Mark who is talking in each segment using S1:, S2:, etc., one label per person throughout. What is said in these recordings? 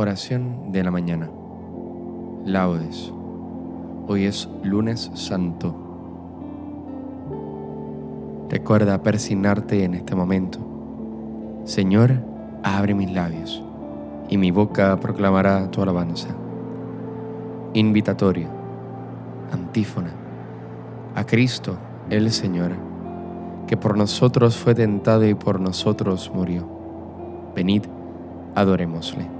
S1: Oración de la mañana. Laudes. Hoy es lunes santo. Recuerda persignarte en este momento. Señor, abre mis labios, y mi boca proclamará tu alabanza. Invitatorio. Antífona. A Cristo, el Señor, que por nosotros fue tentado y por nosotros murió. Venid, adorémosle.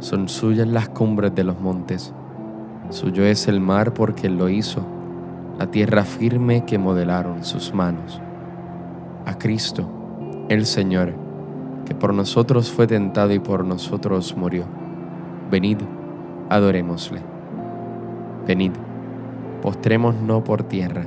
S1: son suyas las cumbres de los montes. Suyo es el mar porque Él lo hizo, la tierra firme que modelaron sus manos. A Cristo, el Señor, que por nosotros fue tentado y por nosotros murió. Venid, adorémosle. Venid, postrémonos por tierra,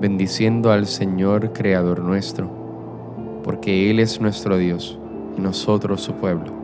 S1: bendiciendo al Señor Creador nuestro, porque Él es nuestro Dios y nosotros su pueblo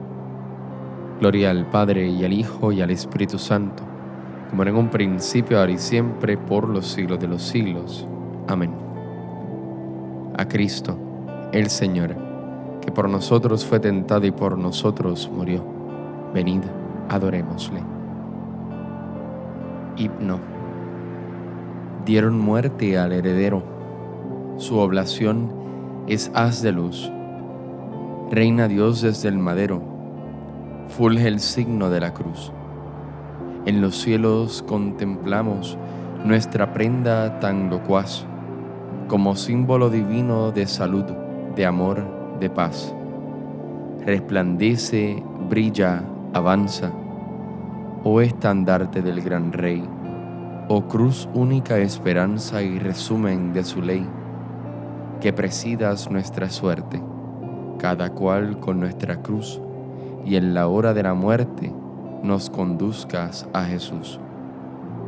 S1: Gloria al Padre y al Hijo y al Espíritu Santo, como era en un principio, ahora y siempre, por los siglos de los siglos. Amén. A Cristo, el Señor, que por nosotros fue tentado y por nosotros murió. Venid, adorémosle. Himno. Dieron muerte al heredero. Su oblación es haz de luz. Reina Dios desde el madero fulge el signo de la cruz. En los cielos contemplamos nuestra prenda tan locuaz, como símbolo divino de salud, de amor, de paz. Resplandece, brilla, avanza, oh estandarte del gran Rey, oh cruz única esperanza y resumen de su ley, que presidas nuestra suerte, cada cual con nuestra cruz y en la hora de la muerte nos conduzcas a Jesús.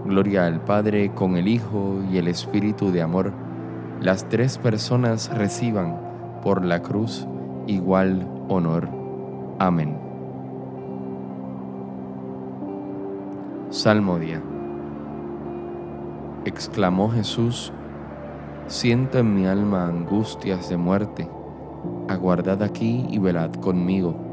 S1: Gloria al Padre con el Hijo y el Espíritu de amor. Las tres personas reciban por la cruz igual honor. Amén. Salmodia. Exclamó Jesús, siento en mi alma angustias de muerte, aguardad aquí y velad conmigo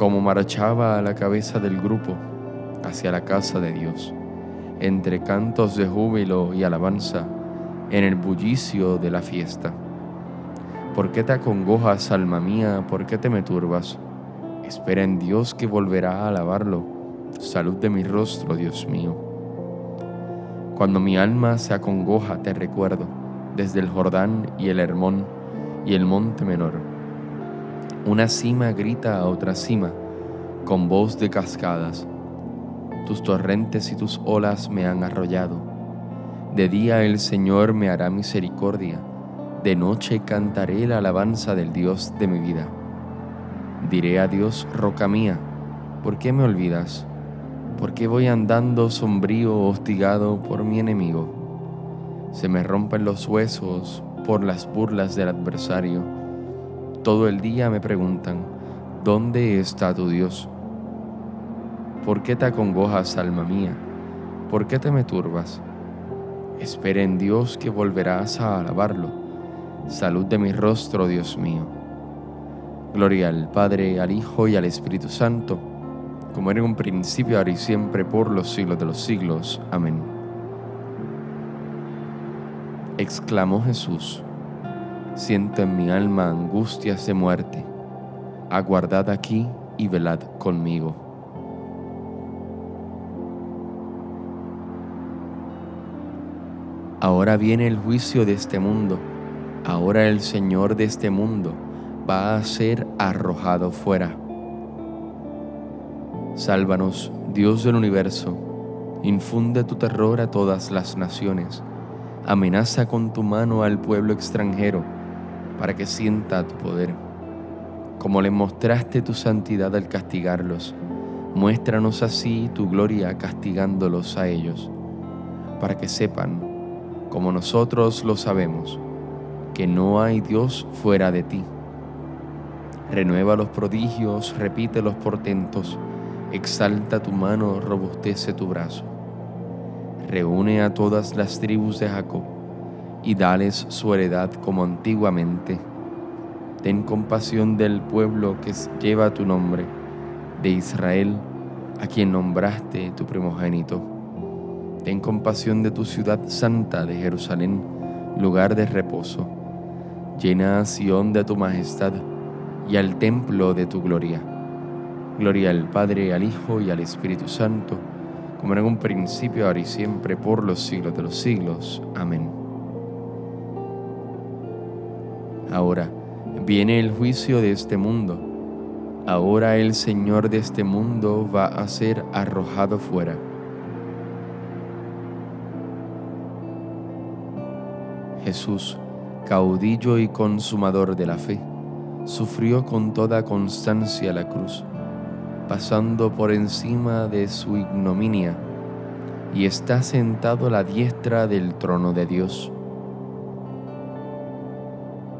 S1: como marchaba a la cabeza del grupo hacia la casa de Dios, entre cantos de júbilo y alabanza, en el bullicio de la fiesta. ¿Por qué te acongojas, alma mía? ¿Por qué te me turbas? Espera en Dios que volverá a alabarlo. Salud de mi rostro, Dios mío. Cuando mi alma se acongoja, te recuerdo, desde el Jordán y el Hermón y el monte menor una cima grita a otra cima con voz de cascadas. tus torrentes y tus olas me han arrollado. De día el Señor me hará misericordia, de noche cantaré la alabanza del Dios de mi vida. Diré a Dios, roca mía, ¿por qué me olvidas? ¿Por qué voy andando sombrío, hostigado por mi enemigo? Se me rompen los huesos por las burlas del adversario. Todo el día me preguntan, ¿dónde está tu Dios? ¿Por qué te acongojas, alma mía? ¿Por qué te me turbas? Espera en Dios que volverás a alabarlo. Salud de mi rostro, Dios mío. Gloria al Padre, al Hijo y al Espíritu Santo, como era en un principio, ahora y siempre, por los siglos de los siglos. Amén. Exclamó Jesús, siento en mi alma angustias de muerte. Aguardad aquí y velad conmigo. Ahora viene el juicio de este mundo. Ahora el Señor de este mundo va a ser arrojado fuera. Sálvanos, Dios del universo. Infunde tu terror a todas las naciones. Amenaza con tu mano al pueblo extranjero para que sienta tu poder. Como le mostraste tu santidad al castigarlos, muéstranos así tu gloria castigándolos a ellos, para que sepan como nosotros lo sabemos, que no hay Dios fuera de ti. Renueva los prodigios, repite los portentos, exalta tu mano, robustece tu brazo. Reúne a todas las tribus de Jacob y dales su heredad como antiguamente. Ten compasión del pueblo que lleva tu nombre, de Israel, a quien nombraste tu primogénito Ten compasión de tu ciudad santa de Jerusalén, lugar de reposo. Llena a Sión de tu majestad y al templo de tu gloria. Gloria al Padre, al Hijo y al Espíritu Santo, como en un principio, ahora y siempre, por los siglos de los siglos. Amén. Ahora viene el juicio de este mundo. Ahora el Señor de este mundo va a ser arrojado fuera. Jesús, caudillo y consumador de la fe, sufrió con toda constancia la cruz, pasando por encima de su ignominia, y está sentado a la diestra del trono de Dios.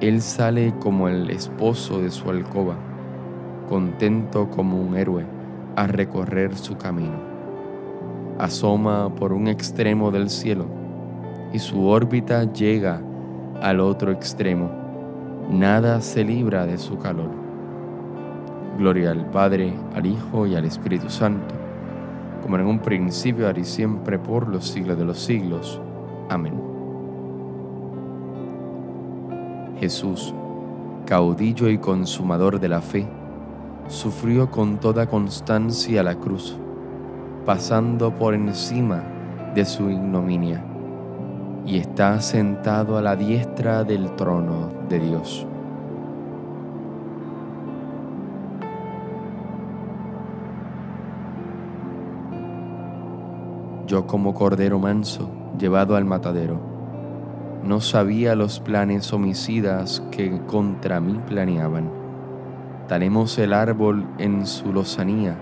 S1: Él sale como el esposo de su alcoba, contento como un héroe a recorrer su camino. Asoma por un extremo del cielo y su órbita llega al otro extremo. Nada se libra de su calor. Gloria al Padre, al Hijo y al Espíritu Santo, como en un principio, ahora y siempre, por los siglos de los siglos. Amén. Jesús, caudillo y consumador de la fe, sufrió con toda constancia la cruz, pasando por encima de su ignominia y está sentado a la diestra del trono de Dios. Yo como cordero manso, llevado al matadero, no sabía los planes homicidas que contra mí planeaban. Talemos el árbol en su lozanía,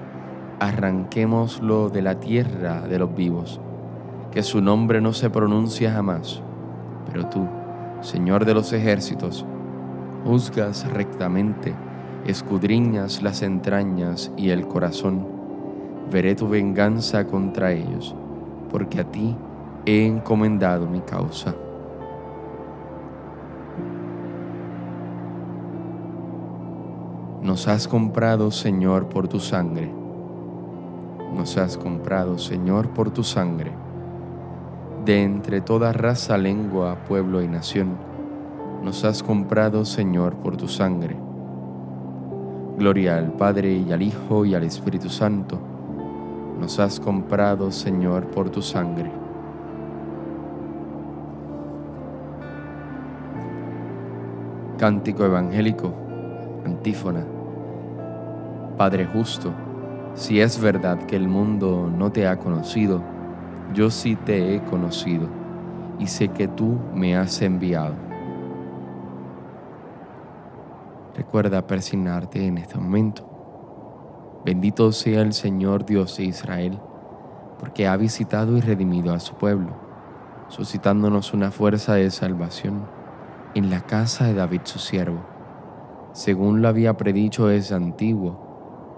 S1: arranquémoslo de la tierra de los vivos que su nombre no se pronuncia jamás. Pero tú, Señor de los ejércitos, juzgas rectamente, escudriñas las entrañas y el corazón. Veré tu venganza contra ellos, porque a ti he encomendado mi causa. Nos has comprado, Señor, por tu sangre nos has comprado, Señor, por tu sangre. De entre toda raza, lengua, pueblo y nación, nos has comprado, Señor, por tu sangre. Gloria al Padre y al Hijo y al Espíritu Santo. Nos has comprado, Señor, por tu sangre. Cántico Evangélico, antífona. Padre justo, si es verdad que el mundo no te ha conocido, yo sí te he conocido y sé que tú me has enviado. Recuerda persignarte en este momento. Bendito sea el Señor Dios de Israel, porque ha visitado y redimido a su pueblo, suscitándonos una fuerza de salvación en la casa de David su siervo, según lo había predicho desde antiguo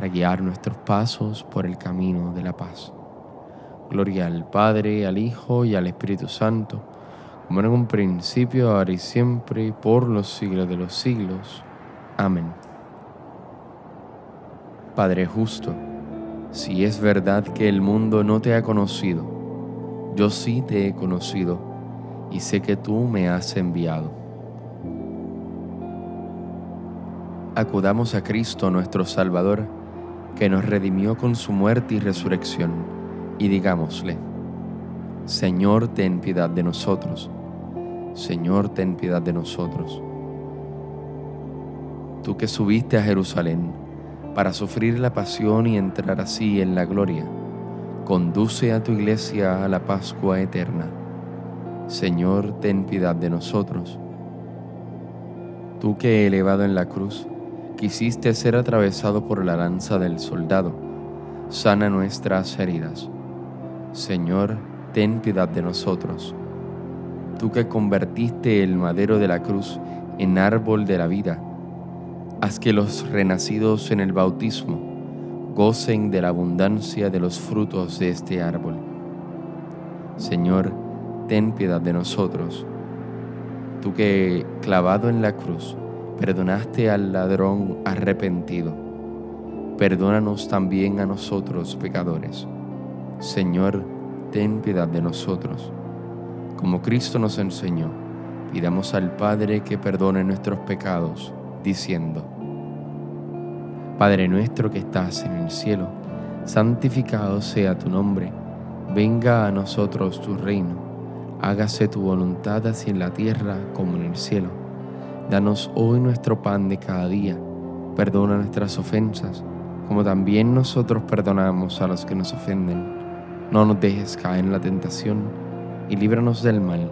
S1: para guiar nuestros pasos por el camino de la paz. Gloria al Padre, al Hijo y al Espíritu Santo, como en un principio, ahora y siempre, por los siglos de los siglos. Amén. Padre justo, si es verdad que el mundo no te ha conocido, yo sí te he conocido y sé que tú me has enviado. Acudamos a Cristo nuestro Salvador, que nos redimió con su muerte y resurrección, y digámosle, Señor, ten piedad de nosotros. Señor, ten piedad de nosotros. Tú que subiste a Jerusalén para sufrir la pasión y entrar así en la gloria, conduce a tu iglesia a la Pascua eterna. Señor, ten piedad de nosotros. Tú que elevado en la cruz, quisiste ser atravesado por la lanza del soldado, sana nuestras heridas. Señor, ten piedad de nosotros. Tú que convertiste el madero de la cruz en árbol de la vida, haz que los renacidos en el bautismo gocen de la abundancia de los frutos de este árbol. Señor, ten piedad de nosotros. Tú que, clavado en la cruz, perdonaste al ladrón arrepentido, perdónanos también a nosotros pecadores. Señor, ten piedad de nosotros. Como Cristo nos enseñó, pidamos al Padre que perdone nuestros pecados, diciendo, Padre nuestro que estás en el cielo, santificado sea tu nombre, venga a nosotros tu reino, hágase tu voluntad así en la tierra como en el cielo. Danos hoy nuestro pan de cada día. Perdona nuestras ofensas, como también nosotros perdonamos a los que nos ofenden. No nos dejes caer en la tentación y líbranos del mal.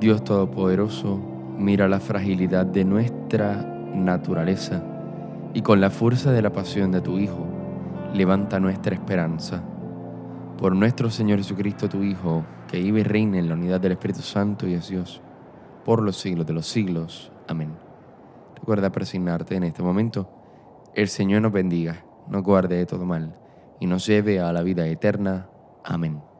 S1: Dios Todopoderoso, mira la fragilidad de nuestra naturaleza y con la fuerza de la pasión de tu Hijo, levanta nuestra esperanza. Por nuestro Señor Jesucristo, tu Hijo, que vive y reina en la unidad del Espíritu Santo y es Dios por los siglos de los siglos. Amén. Recuerda presignarte en este momento. El Señor nos bendiga, nos guarde de todo mal y nos lleve a la vida eterna. Amén.